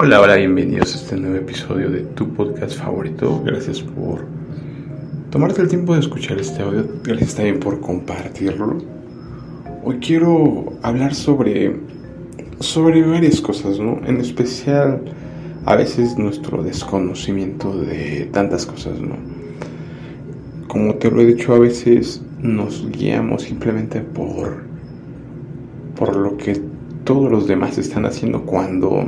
Hola, hola, bienvenidos a este nuevo episodio de tu podcast favorito. Gracias por tomarte el tiempo de escuchar este audio. Gracias también por compartirlo. Hoy quiero hablar sobre sobre varias cosas, ¿no? En especial a veces nuestro desconocimiento de tantas cosas, ¿no? Como te lo he dicho, a veces nos guiamos simplemente por por lo que todos los demás están haciendo cuando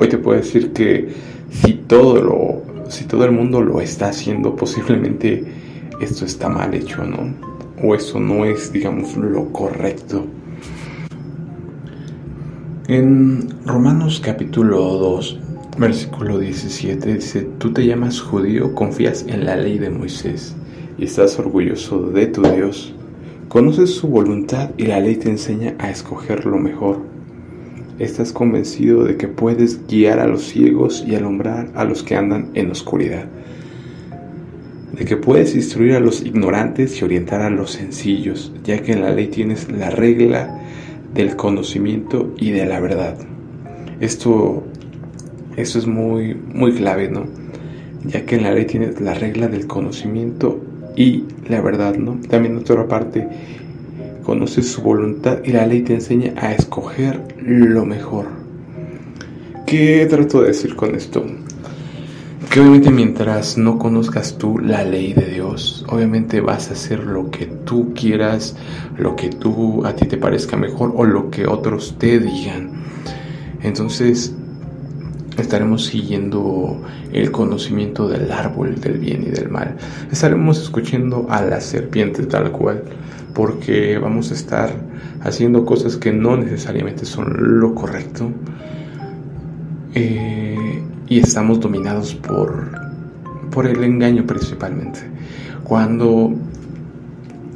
hoy te puedo decir que si todo lo si todo el mundo lo está haciendo posiblemente esto está mal hecho no o eso no es digamos lo correcto. En Romanos capítulo 2 versículo 17 dice tú te llamas judío confías en la ley de Moisés y estás orgulloso de tu Dios. Conoces su voluntad y la ley te enseña a escoger lo mejor estás convencido de que puedes guiar a los ciegos y alumbrar a los que andan en oscuridad, de que puedes instruir a los ignorantes y orientar a los sencillos, ya que en la ley tienes la regla del conocimiento y de la verdad. Esto, esto es muy, muy clave, ¿no? Ya que en la ley tienes la regla del conocimiento y la verdad, ¿no? También otra parte conoces su voluntad y la ley te enseña a escoger lo mejor. ¿Qué trato de decir con esto? Que obviamente mientras no conozcas tú la ley de Dios, obviamente vas a hacer lo que tú quieras, lo que tú a ti te parezca mejor o lo que otros te digan. Entonces estaremos siguiendo el conocimiento del árbol del bien y del mal. Estaremos escuchando a la serpiente tal cual porque vamos a estar haciendo cosas que no necesariamente son lo correcto eh, y estamos dominados por, por el engaño principalmente. Cuando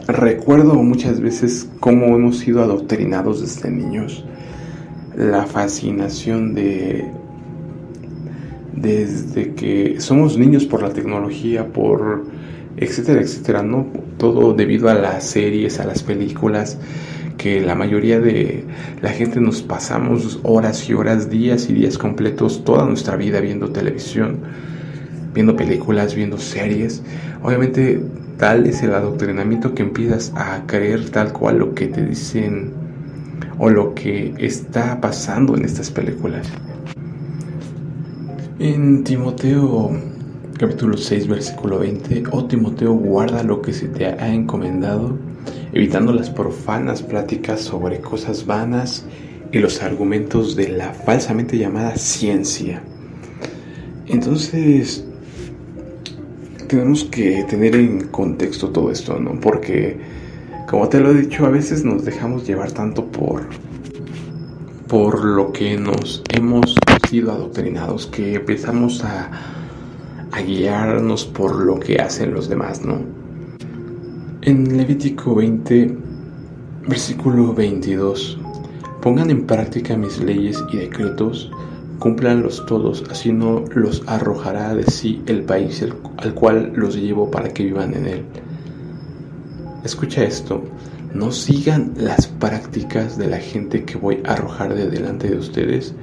recuerdo muchas veces cómo hemos sido adoctrinados desde niños, la fascinación de desde que somos niños por la tecnología, por etcétera, etcétera, ¿no? Todo debido a las series, a las películas, que la mayoría de la gente nos pasamos horas y horas, días y días completos, toda nuestra vida viendo televisión, viendo películas, viendo series. Obviamente tal es el adoctrinamiento que empiezas a creer tal cual lo que te dicen o lo que está pasando en estas películas. En Timoteo capítulo 6, versículo 20, oh Timoteo, guarda lo que se te ha encomendado, evitando las profanas pláticas sobre cosas vanas y los argumentos de la falsamente llamada ciencia. Entonces, tenemos que tener en contexto todo esto, ¿no? Porque, como te lo he dicho, a veces nos dejamos llevar tanto por, por lo que nos hemos sido adoctrinados que empezamos a a guiarnos por lo que hacen los demás, ¿no? En Levítico 20, versículo 22, pongan en práctica mis leyes y decretos, cúmplanlos todos, así no los arrojará de sí el país al cual los llevo para que vivan en él. Escucha esto, no sigan las prácticas de la gente que voy a arrojar de delante de ustedes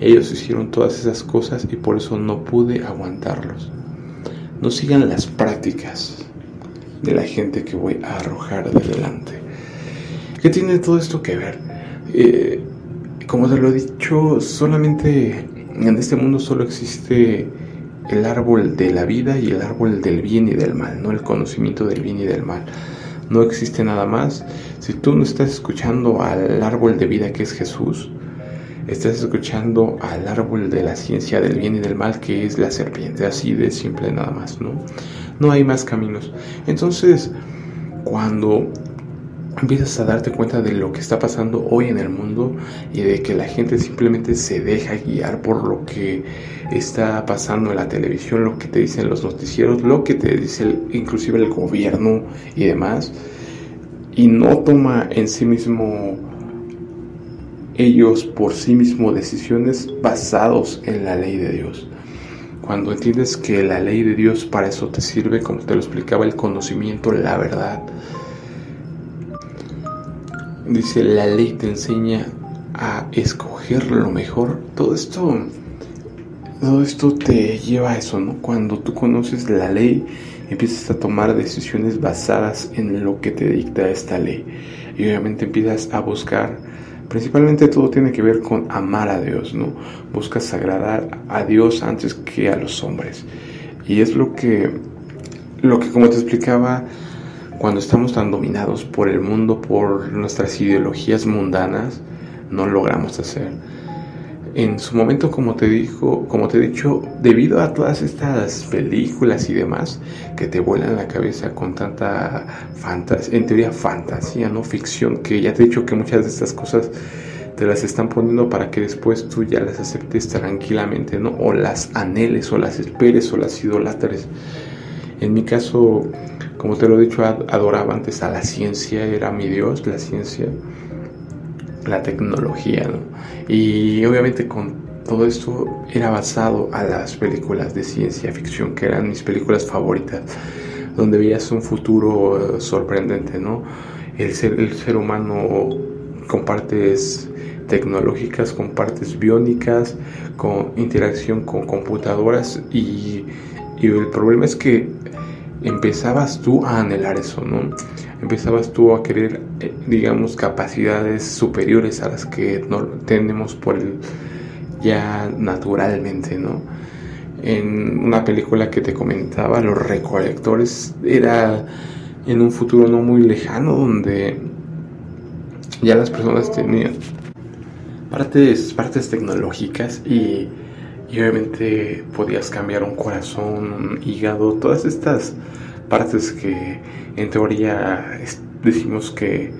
ellos hicieron todas esas cosas y por eso no pude aguantarlos. No sigan las prácticas de la gente que voy a arrojar de delante. ¿Qué tiene todo esto que ver? Eh, como te lo he dicho, solamente en este mundo solo existe el árbol de la vida y el árbol del bien y del mal, no el conocimiento del bien y del mal. No existe nada más. Si tú no estás escuchando al árbol de vida que es Jesús, estás escuchando al árbol de la ciencia del bien y del mal que es la serpiente, así de simple nada más, ¿no? No hay más caminos. Entonces, cuando empiezas a darte cuenta de lo que está pasando hoy en el mundo y de que la gente simplemente se deja guiar por lo que está pasando en la televisión, lo que te dicen los noticieros, lo que te dice inclusive el gobierno y demás, y no toma en sí mismo ellos por sí mismos decisiones basados en la ley de Dios. Cuando entiendes que la ley de Dios para eso te sirve, como te lo explicaba, el conocimiento, la verdad. Dice, la ley te enseña a escoger lo mejor. Todo esto todo esto te lleva a eso, ¿no? Cuando tú conoces la ley, empiezas a tomar decisiones basadas en lo que te dicta esta ley. Y obviamente empiezas a buscar, principalmente todo tiene que ver con amar a Dios, ¿no? Buscas agradar a Dios antes que a los hombres. Y es lo que, lo que como te explicaba, cuando estamos tan dominados por el mundo, por nuestras ideologías mundanas, no logramos hacer. En su momento, como te dijo, como te he dicho, debido a todas estas películas y demás que te vuelan la cabeza con tanta fantasía, en teoría fantasía, no ficción, que ya te he dicho que muchas de estas cosas te las están poniendo para que después tú ya las aceptes tranquilamente, ¿no? O las anheles, o las esperes, o las idolatres. En mi caso, como te lo he dicho, adoraba antes a la ciencia, era mi Dios, la ciencia, la tecnología, ¿no? Y obviamente con todo esto era basado a las películas de ciencia ficción, que eran mis películas favoritas, donde veías un futuro eh, sorprendente, ¿no? El ser, el ser humano con partes tecnológicas, con partes biónicas, con interacción con computadoras y, y el problema es que empezabas tú a anhelar eso, ¿no? Empezabas tú a querer, eh, digamos, capacidades superiores a las que tenemos por el, ya naturalmente, ¿no? En una película que te comentaba, Los Recolectores, era en un futuro no muy lejano donde ya las personas tenían partes, partes tecnológicas y y obviamente podías cambiar un corazón, un hígado, todas estas partes que en teoría decimos que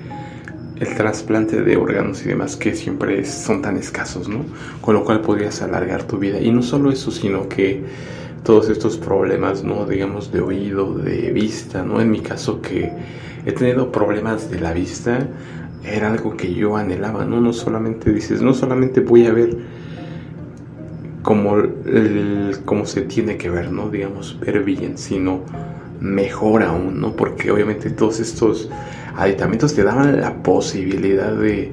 el trasplante de órganos y demás que siempre son tan escasos, ¿no? Con lo cual podrías alargar tu vida. Y no solo eso, sino que todos estos problemas, ¿no? Digamos de oído, de vista, ¿no? En mi caso que he tenido problemas de la vista, era algo que yo anhelaba, ¿no? No solamente dices, no solamente voy a ver como, como se tiene que ver, ¿no? Digamos, ver bien, sino mejor aún, ¿no? Porque obviamente todos estos aditamentos te daban la posibilidad de,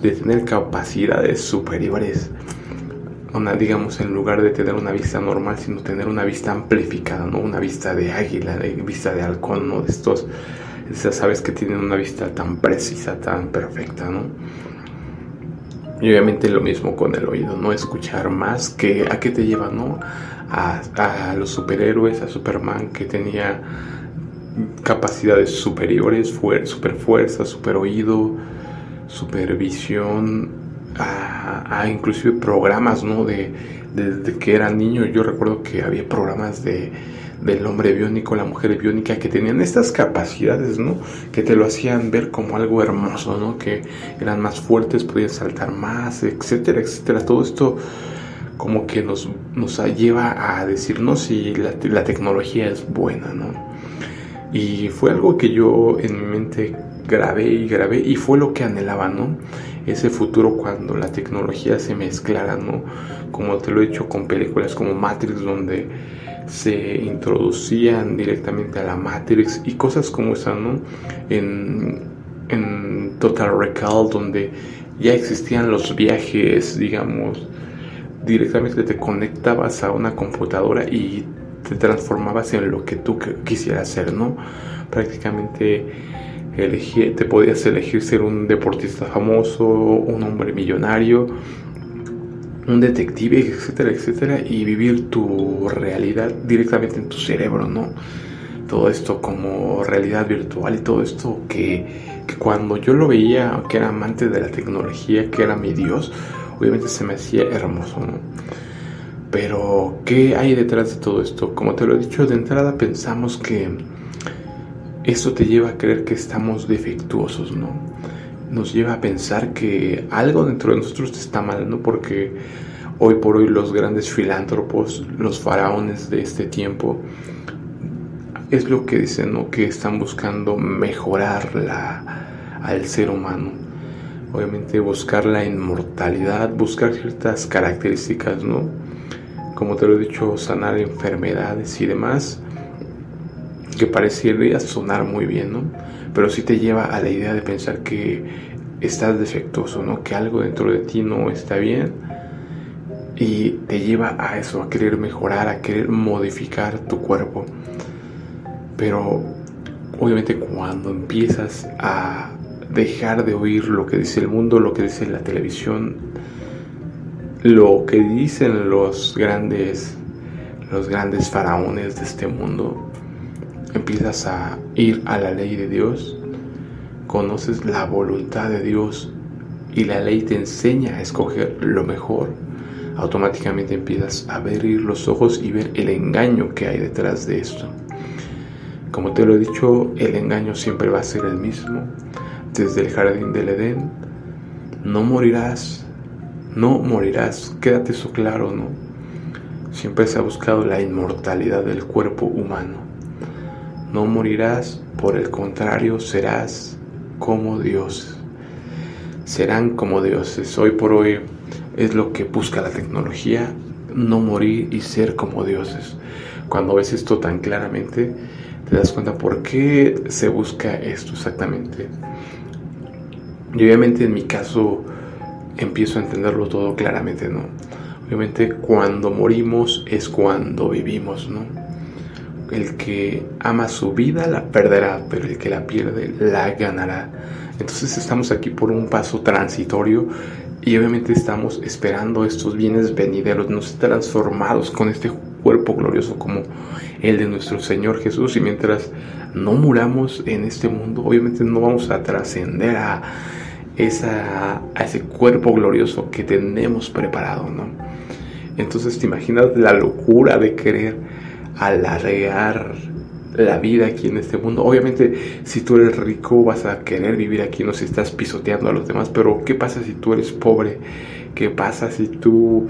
de tener capacidades superiores. Una, digamos, en lugar de tener una vista normal, sino tener una vista amplificada, ¿no? Una vista de águila, de vista de halcón, ¿no? De estos, esas aves que tienen una vista tan precisa, tan perfecta, ¿no? Y obviamente lo mismo con el oído, no escuchar más que a qué te lleva, ¿no? A, los superhéroes, a Superman que tenía capacidades superiores, super fuerza, super oído, supervisión, a, a inclusive programas, ¿no? De, desde que era niño, yo recuerdo que había programas de del hombre biónico, la mujer biónica, que tenían estas capacidades, ¿no? Que te lo hacían ver como algo hermoso, ¿no? Que eran más fuertes, podían saltar más, etcétera, etcétera. Todo esto como que nos, nos lleva a decirnos si la, la tecnología es buena, ¿no? Y fue algo que yo en mi mente grabé y grabé y fue lo que anhelaba, ¿no? Ese futuro cuando la tecnología se mezclara, ¿no? Como te lo he dicho con películas como Matrix, donde se introducían directamente a la Matrix y cosas como esa, ¿no? En, en Total Recall, donde ya existían los viajes, digamos, directamente te conectabas a una computadora y te transformabas en lo que tú quisieras ser, ¿no? Prácticamente te podías elegir ser un deportista famoso, un hombre millonario, un detective, etcétera, etcétera, y vivir tu realidad directamente en tu cerebro, ¿no? Todo esto como realidad virtual y todo esto que, cuando yo lo veía, que era amante de la tecnología, que era mi Dios, obviamente se me hacía hermoso, ¿no? Pero, ¿qué hay detrás de todo esto? Como te lo he dicho, de entrada pensamos que esto te lleva a creer que estamos defectuosos, ¿no? nos lleva a pensar que algo dentro de nosotros está mal, ¿no? Porque hoy por hoy los grandes filántropos, los faraones de este tiempo, es lo que dicen, ¿no? Que están buscando mejorar la, al ser humano. Obviamente buscar la inmortalidad, buscar ciertas características, ¿no? Como te lo he dicho, sanar enfermedades y demás, que parecería sonar muy bien, ¿no? pero sí te lleva a la idea de pensar que estás defectuoso, ¿no? Que algo dentro de ti no está bien y te lleva a eso, a querer mejorar, a querer modificar tu cuerpo. Pero obviamente cuando empiezas a dejar de oír lo que dice el mundo, lo que dice la televisión, lo que dicen los grandes los grandes faraones de este mundo, empiezas a ir a la ley de Dios, conoces la voluntad de Dios y la ley te enseña a escoger lo mejor, automáticamente empiezas a abrir los ojos y ver el engaño que hay detrás de esto. Como te lo he dicho, el engaño siempre va a ser el mismo. Desde el jardín del Edén, no morirás, no morirás, quédate eso claro, ¿no? Siempre se ha buscado la inmortalidad del cuerpo humano. No morirás, por el contrario, serás como Dios. Serán como dioses. Hoy por hoy es lo que busca la tecnología, no morir y ser como dioses. Cuando ves esto tan claramente, te das cuenta por qué se busca esto exactamente. Y obviamente en mi caso empiezo a entenderlo todo claramente, ¿no? Obviamente cuando morimos es cuando vivimos, ¿no? El que ama su vida la perderá, pero el que la pierde la ganará. Entonces estamos aquí por un paso transitorio y obviamente estamos esperando estos bienes venideros, nos transformados con este cuerpo glorioso como el de nuestro Señor Jesús. Y mientras no muramos en este mundo, obviamente no vamos a trascender a, esa, a ese cuerpo glorioso que tenemos preparado, ¿no? Entonces te imaginas la locura de querer alargar la vida aquí en este mundo. Obviamente, si tú eres rico, vas a querer vivir aquí, no si estás pisoteando a los demás, pero ¿qué pasa si tú eres pobre? ¿Qué pasa si tú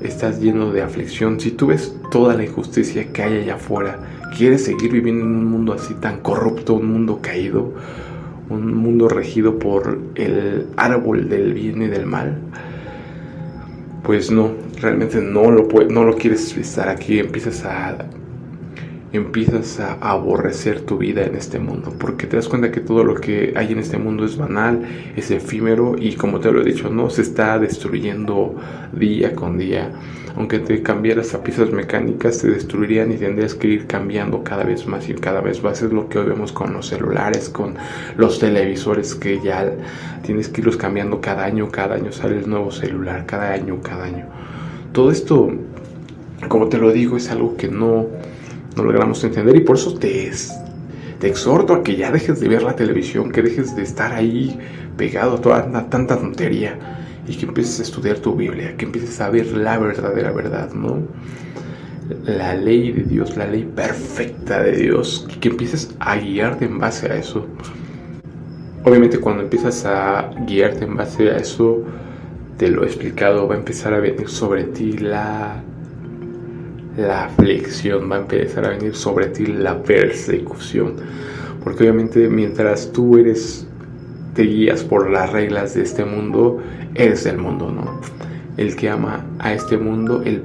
estás lleno de aflicción? Si tú ves toda la injusticia que hay allá afuera, ¿quieres seguir viviendo en un mundo así tan corrupto, un mundo caído? un mundo regido por el árbol del bien y del mal, pues no, realmente no lo, no lo quieres estar aquí, empiezas a empiezas a aborrecer tu vida en este mundo, porque te das cuenta que todo lo que hay en este mundo es banal, es efímero y como te lo he dicho, no se está destruyendo día con día aunque te cambiaras a piezas mecánicas, se destruirían y tendrías que ir cambiando cada vez más y cada vez más. Es lo que hoy vemos con los celulares, con los televisores, que ya tienes que irlos cambiando cada año, cada año sale el nuevo celular, cada año, cada año. Todo esto, como te lo digo, es algo que no, no logramos entender y por eso te, te exhorto a que ya dejes de ver la televisión, que dejes de estar ahí pegado a toda tanta tontería y que empieces a estudiar tu Biblia, que empieces a ver la verdadera verdad, ¿no? La ley de Dios, la ley perfecta de Dios, que empieces a guiarte en base a eso. Obviamente cuando empiezas a guiarte en base a eso, te lo he explicado, va a empezar a venir sobre ti la, la aflicción, va a empezar a venir sobre ti la persecución. Porque obviamente mientras tú eres te guías por las reglas de este mundo, eres del mundo, ¿no? El que ama a este mundo, el,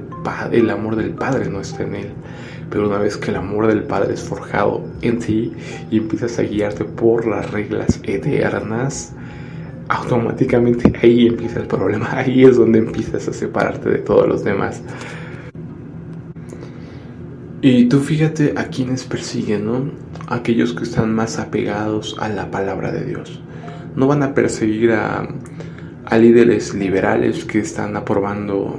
el amor del Padre no está en él. Pero una vez que el amor del Padre es forjado en ti y empiezas a guiarte por las reglas eternas, automáticamente ahí empieza el problema. Ahí es donde empiezas a separarte de todos los demás. Y tú fíjate a quienes persiguen, ¿no? Aquellos que están más apegados a la palabra de Dios no van a perseguir a, líderes liberales que están aprobando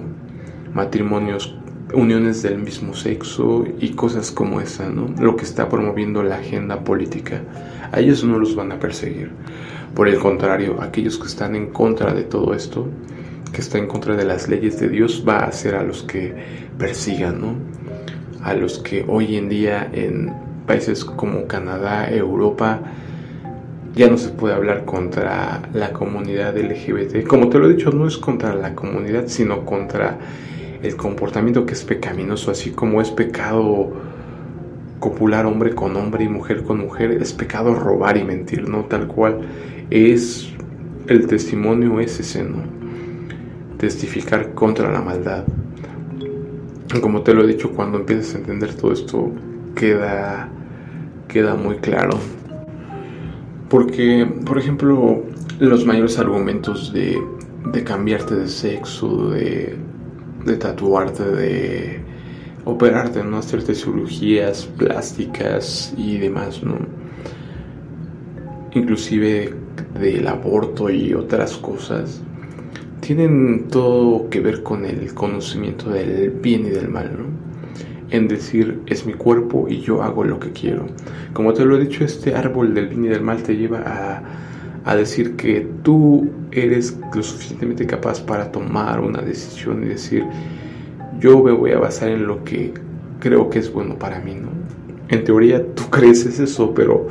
matrimonios, uniones del mismo sexo y cosas como esa, ¿no? Lo que está promoviendo la agenda política. A ellos no los van a perseguir. Por el contrario, aquellos que están en contra de todo esto, que están en contra de las leyes de Dios, va a ser a los que persigan, ¿no? A los que hoy en día en países como Canadá, Europa, ya no se puede hablar contra la comunidad LGBT. Como te lo he dicho, no es contra la comunidad, sino contra el comportamiento que es pecaminoso, así como es pecado copular hombre con hombre y mujer con mujer, es pecado robar y mentir, ¿no? Tal cual es el testimonio es ese, ¿no? Testificar contra la maldad. Como te lo he dicho, cuando empiezas a entender todo esto, queda, queda muy claro. Porque, por ejemplo, los mayores argumentos de, cambiarte de sexo, de de tatuarte, de operarte, ¿no? Hacerte cirugías plásticas y demás, ¿no? Inclusive del aborto y otras cosas, tienen todo que ver con el conocimiento del bien y del mal, ¿no? En decir, es mi cuerpo y yo hago lo que quiero. Como te lo he dicho, este árbol del bien y del mal te lleva a, decir que tú eres lo suficientemente capaz para tomar una decisión y decir, yo me voy a basar en lo que creo que es bueno para mí, ¿no? En teoría tú crees eso, pero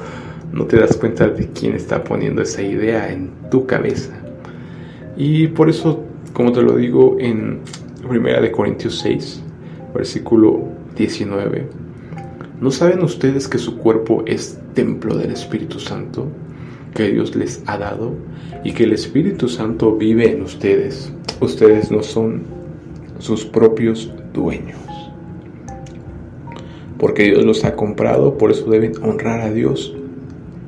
no te das cuenta de quién está poniendo esa idea en tu cabeza. Y por eso, como te lo digo en 1 de Corintios 6, versículo 19, ¿no saben ustedes que su cuerpo es templo del Espíritu Santo que Dios les ha dado y que el Espíritu Santo vive en ustedes? Ustedes no son sus propios dueños. Porque Dios los ha comprado, por eso deben honrar a Dios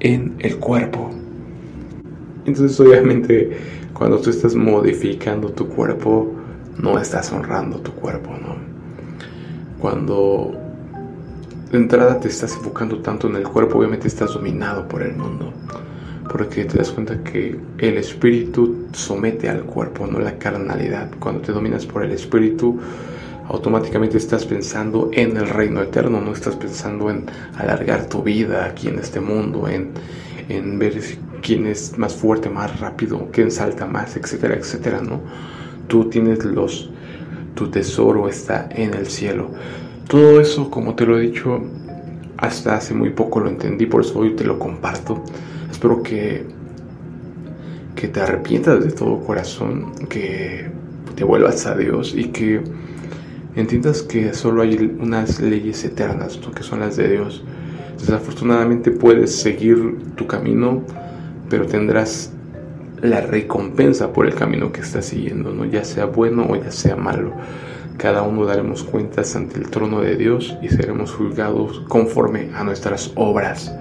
en el cuerpo. Entonces obviamente cuando tú estás modificando tu cuerpo, no estás honrando tu cuerpo, ¿no? Cuando de entrada te estás enfocando tanto en el cuerpo, obviamente estás dominado por el mundo. Porque te das cuenta que el espíritu somete al cuerpo, no la carnalidad. Cuando te dominas por el espíritu, automáticamente estás pensando en el reino eterno, no estás pensando en alargar tu vida aquí en este mundo, en, en ver quién es más fuerte, más rápido, quién salta más, etcétera, etcétera, ¿no? Tú tienes los, tu tesoro está en el cielo. Todo eso, como te lo he dicho, hasta hace muy poco lo entendí, por eso hoy te lo comparto. Espero que, que te arrepientas de todo corazón, que te vuelvas a Dios y que entiendas que solo hay unas leyes eternas, que son las de Dios. Desafortunadamente puedes seguir tu camino, pero tendrás la recompensa por el camino que estás siguiendo, ¿no? ya sea bueno o ya sea malo. Cada uno daremos cuentas ante el trono de Dios y seremos juzgados conforme a nuestras obras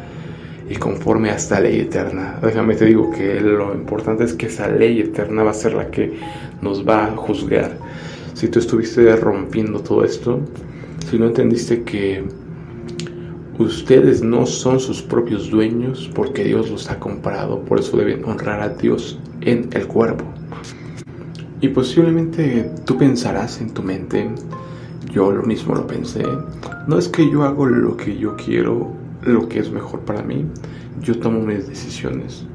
y conforme a esta ley eterna. Déjame te digo que lo importante es que esa ley eterna va a ser la que nos va a juzgar si tú estuviste rompiendo todo esto, si no entendiste que ustedes no son sus propios dueños porque Dios los ha comprado, por eso deben honrar a Dios en el cuerpo. Y posiblemente tú pensarás en tu mente, yo lo mismo lo pensé, no es que yo hago lo que yo quiero, lo que es mejor para mí, yo tomo mis decisiones.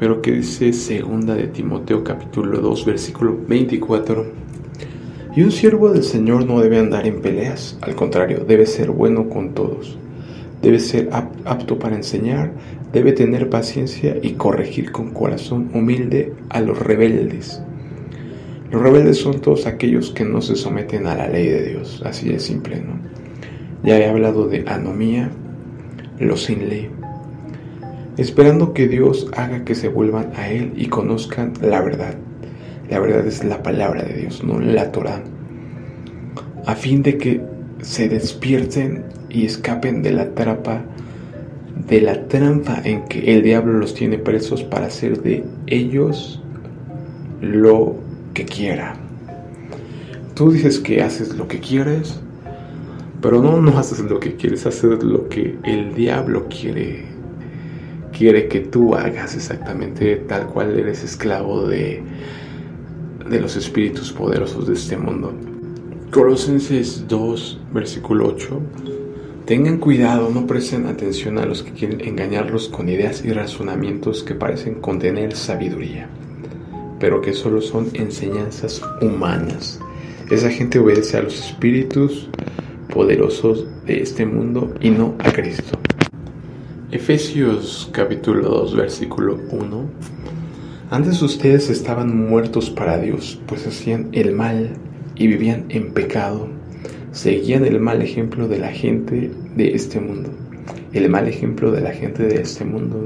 Pero que dice segunda de Timoteo capítulo 2 versículo 24 y un siervo del Señor no debe andar en peleas, al contrario, debe ser bueno con todos. Debe ser apto para enseñar, debe tener paciencia y corregir con corazón humilde a los rebeldes. Los rebeldes son todos aquellos que no se someten a la ley de Dios, así de simple, ¿no? Ya he hablado de anomía, los sin ley, esperando que Dios haga que se vuelvan a Él y conozcan la verdad. La verdad es la palabra de Dios, no la Torah. A fin de que se despierten y escapen de la trampa, de la trampa en que el diablo los tiene presos para hacer de ellos lo que quiera. Tú dices que haces lo que quieres, pero no, no haces lo que quieres, haces lo que el diablo quiere. Quiere que tú hagas exactamente tal cual eres esclavo de, de los espíritus poderosos de este mundo. Colosenses 2, versículo 8. Tengan cuidado, no presten atención a los que quieren engañarlos con ideas y razonamientos que parecen contener sabiduría, pero que solo son enseñanzas humanas. Esa gente obedece a los espíritus poderosos de este mundo y no a Cristo. Efesios capítulo 2, versículo 1 antes ustedes estaban muertos para Dios, pues hacían el mal y vivían en pecado. Seguían el mal ejemplo de la gente de este mundo. El mal ejemplo de la gente de este mundo.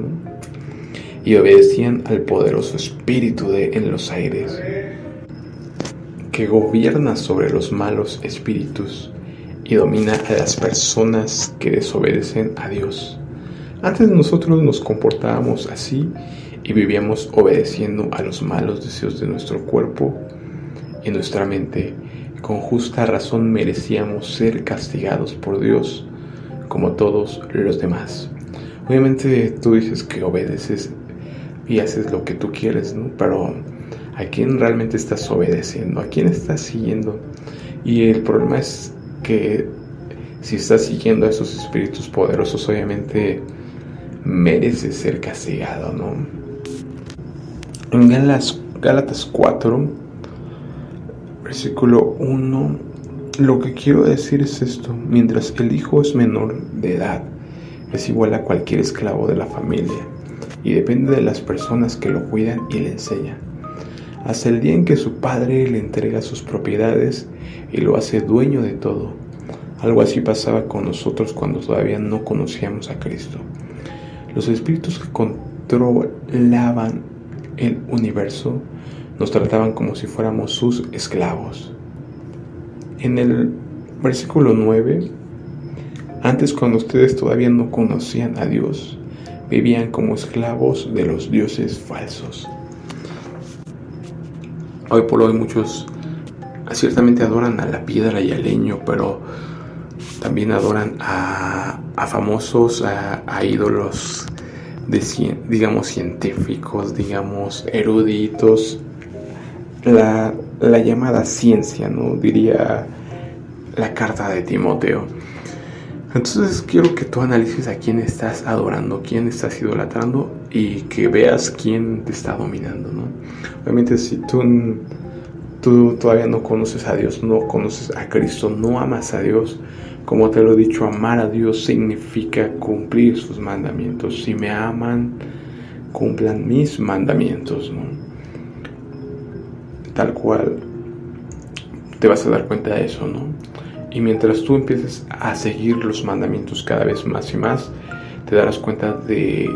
Y obedecían al poderoso espíritu de en los aires, que gobierna sobre los malos espíritus y domina a las personas que desobedecen a Dios. Antes nosotros nos comportábamos así y vivíamos obedeciendo a los malos deseos de nuestro cuerpo y nuestra mente, con justa razón merecíamos ser castigados por Dios como todos los demás. Obviamente tú dices que obedeces y haces lo que tú quieres, ¿no? Pero ¿a quién realmente estás obedeciendo? ¿A quién estás siguiendo? Y el problema es que si estás siguiendo a esos espíritus poderosos, obviamente mereces ser castigado, ¿no? En Gálatas 4, versículo 1, lo que quiero decir es esto, mientras el hijo es menor de edad, es igual a cualquier esclavo de la familia y depende de las personas que lo cuidan y le enseñan. Hasta el día en que su padre le entrega sus propiedades y lo hace dueño de todo. Algo así pasaba con nosotros cuando todavía no conocíamos a Cristo. Los espíritus que controlaban el universo nos trataban como si fuéramos sus esclavos. En el versículo 9, antes cuando ustedes todavía no conocían a Dios, vivían como esclavos de los dioses falsos. Hoy por hoy muchos ciertamente adoran a la piedra y al leño, pero también adoran a, famosos, a, ídolos, de, digamos, científicos, digamos, eruditos. La, la llamada ciencia, ¿no? Diría la carta de Timoteo. Entonces quiero que tú analices a quién estás adorando, quién estás idolatrando y que veas quién te está dominando, ¿no? Obviamente si tú tú todavía no conoces a Dios, no conoces a Cristo, no amas a Dios, como te lo he dicho, amar a Dios significa cumplir sus mandamientos. Si me aman, cumplan mis mandamientos, ¿no? Tal cual te vas a dar cuenta de eso, ¿no? Y mientras tú empieces a seguir los mandamientos cada vez más y más, te darás cuenta de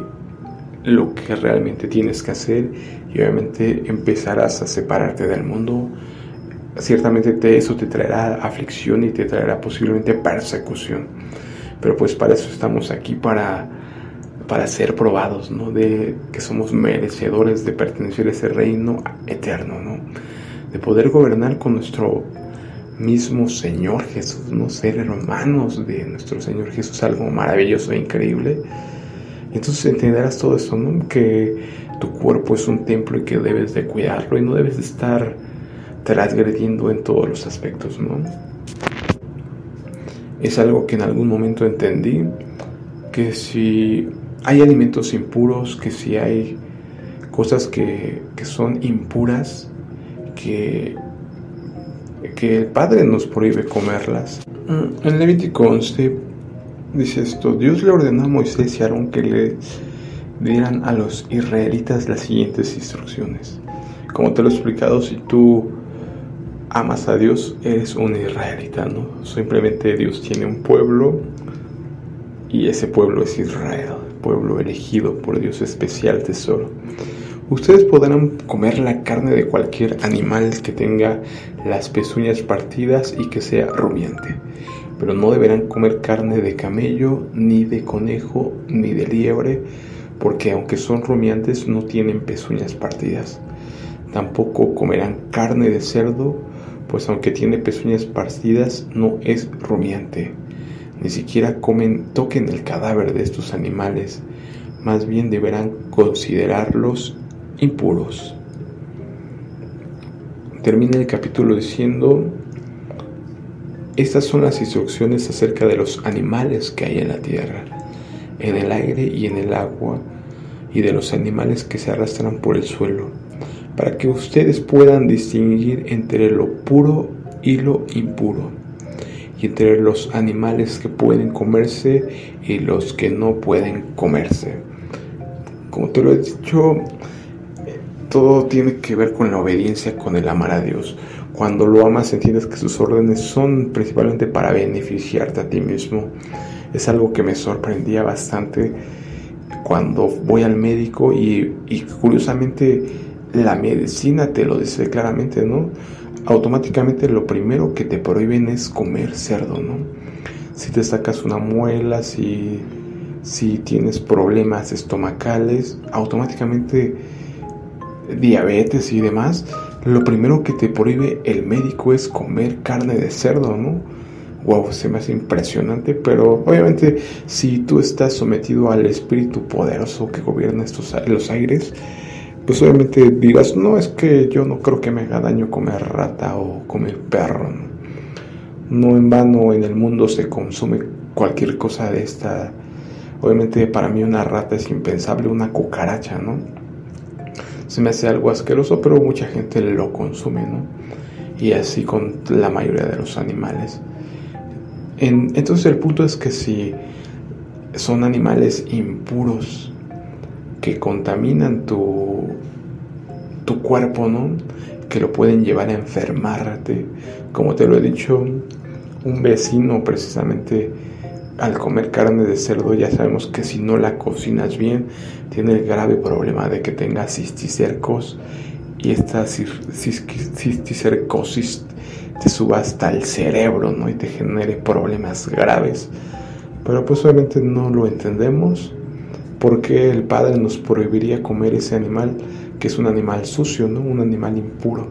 lo que realmente tienes que hacer y obviamente empezarás a separarte del mundo. Ciertamente te, eso te traerá aflicción y te traerá posiblemente persecución. Pero pues para eso estamos aquí, para, para ser probados, ¿no? De que somos merecedores de pertenecer a ese reino eterno, ¿no? De poder gobernar con nuestro mismo Señor Jesús, no ser hermanos de nuestro Señor Jesús, algo maravilloso e increíble entonces entenderás todo eso, ¿no? Que tu cuerpo es un templo y que debes de cuidarlo y no debes de estar transgrediendo en todos los aspectos, ¿no? Es algo que en algún momento entendí, que si hay alimentos impuros, que si hay cosas que, que son impuras, que, que el Padre nos prohíbe comerlas. Mm, en Levítico 11 Dice esto, Dios le ordenó a Moisés y Aarón que le dieran a los israelitas las siguientes instrucciones. Como te lo he explicado, si tú amas a Dios, eres un israelita, ¿no? Simplemente Dios tiene un pueblo y ese pueblo es Israel, pueblo elegido por Dios, especial tesoro. Ustedes podrán comer la carne de cualquier animal que tenga las pezuñas partidas y que sea rumiante pero no deberán comer carne de camello, ni de conejo, ni de liebre, porque aunque son rumiantes no tienen pezuñas partidas. Tampoco comerán carne de cerdo, pues aunque tiene pezuñas partidas no es rumiante. Ni siquiera comen, toquen el cadáver de estos animales, más bien deberán considerarlos impuros. Termina el capítulo diciendo, estas son las instrucciones acerca de los animales que hay en la tierra, en el aire y en el agua, y de los animales que se arrastran por el suelo, para que ustedes puedan distinguir entre lo puro y lo impuro, y entre los animales que pueden comerse y los que no pueden comerse. Como te lo he dicho, todo tiene que ver con la obediencia, con el amar a Dios. Cuando lo amas entiendes que sus órdenes son principalmente para beneficiarte a ti mismo. Es algo que me sorprendía bastante cuando voy al médico y, curiosamente la medicina te lo dice claramente, ¿no? Automáticamente lo primero que te prohíben es comer cerdo, ¿no? Si te sacas una muela, si, si tienes problemas estomacales, automáticamente diabetes y demás, lo primero que te prohíbe el médico es comer carne de cerdo, ¿no? Wow, se me hace impresionante, pero obviamente si tú estás sometido al espíritu poderoso que gobierna estos los aires, pues obviamente dirás, no, es que yo no creo que me haga daño comer rata o comer perro. No, no en vano en el mundo se consume cualquier cosa de esta. Obviamente para mí una rata es impensable, una cucaracha, ¿no? Se me hace algo asqueroso, pero mucha gente lo consume, ¿no? Y así con la mayoría de los animales. entonces el punto es que si son animales impuros que contaminan tu, tu cuerpo, ¿no? Que lo pueden llevar a enfermarte. Como te lo he dicho, un vecino precisamente al comer carne de cerdo ya sabemos que si no la cocinas bien tiene el grave problema de que tenga cisticercos y esta cisticercosis te suba hasta el cerebro ¿no? y te genere problemas graves. Pero pues obviamente no lo entendemos porque el Padre nos prohibiría comer ese animal que es un animal sucio, ¿no? un animal impuro.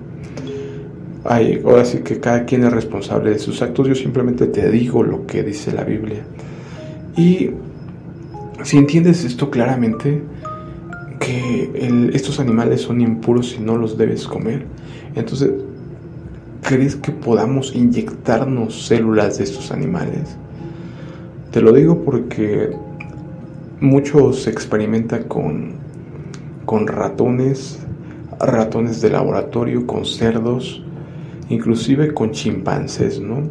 Ay, ahora sí que cada quien es responsable de sus actos. Yo simplemente te digo lo que dice la Biblia. Y si entiendes esto claramente, que estos animales son impuros y no los debes comer, entonces, ¿crees que podamos inyectarnos células de estos animales? Te lo digo porque mucho se experimenta con, con ratones, ratones de laboratorio, con cerdos, inclusive con chimpancés, ¿no?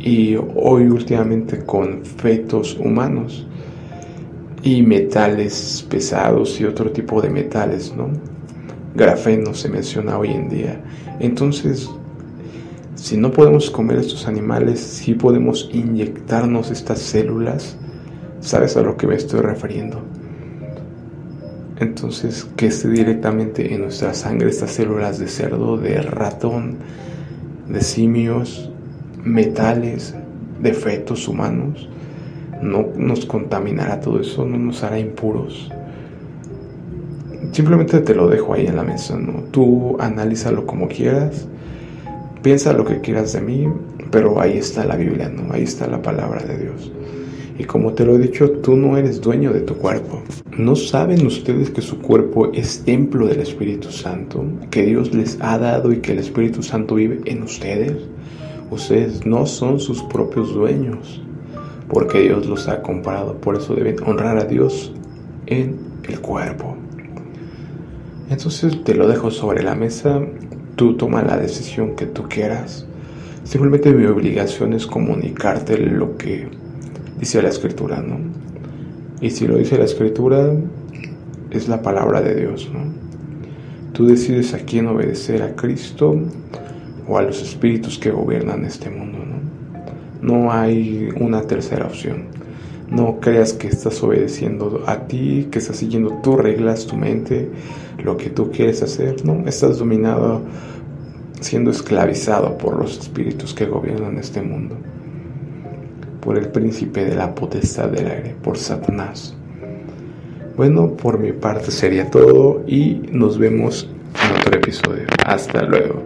Y hoy últimamente con fetos humanos y metales pesados y otro tipo de metales, ¿no? Grafeno se menciona hoy en día. Entonces, si no podemos comer estos animales, sí podemos inyectarnos estas células. ¿Sabes a lo que me estoy refiriendo? Entonces, que esté directamente en nuestra sangre estas células de cerdo, de ratón, de simios, metales, de fetos humanos, no nos contaminará todo eso, no nos hará impuros. Simplemente te lo dejo ahí en la mesa, ¿no? Tú analízalo como quieras, piensa lo que quieras de mí, pero ahí está la Biblia, ¿no? Ahí está la palabra de Dios. Y como te lo he dicho, tú no eres dueño de tu cuerpo. ¿No saben ustedes que su cuerpo es templo del Espíritu Santo? Que Dios les ha dado y que el Espíritu Santo vive en ustedes. Ustedes no son sus propios dueños, porque Dios los ha comprado. Por eso deben honrar a Dios en el cuerpo. Entonces te lo dejo sobre la mesa. Tú toma la decisión que tú quieras. Simplemente mi obligación es comunicarte lo que dice la escritura, ¿no? Y si lo dice la escritura, es la palabra de Dios, ¿no? Tú decides a quién obedecer, a Cristo o a los espíritus que gobiernan este mundo, ¿no? No hay una tercera opción. No creas que estás obedeciendo a ti, que estás siguiendo tus reglas, tu mente, lo que tú quieres hacer. No, estás dominado, siendo esclavizado por los espíritus que gobiernan este mundo por el príncipe de la potestad del aire, por Satanás. Bueno, por mi parte sería todo y nos vemos en otro episodio. Hasta luego.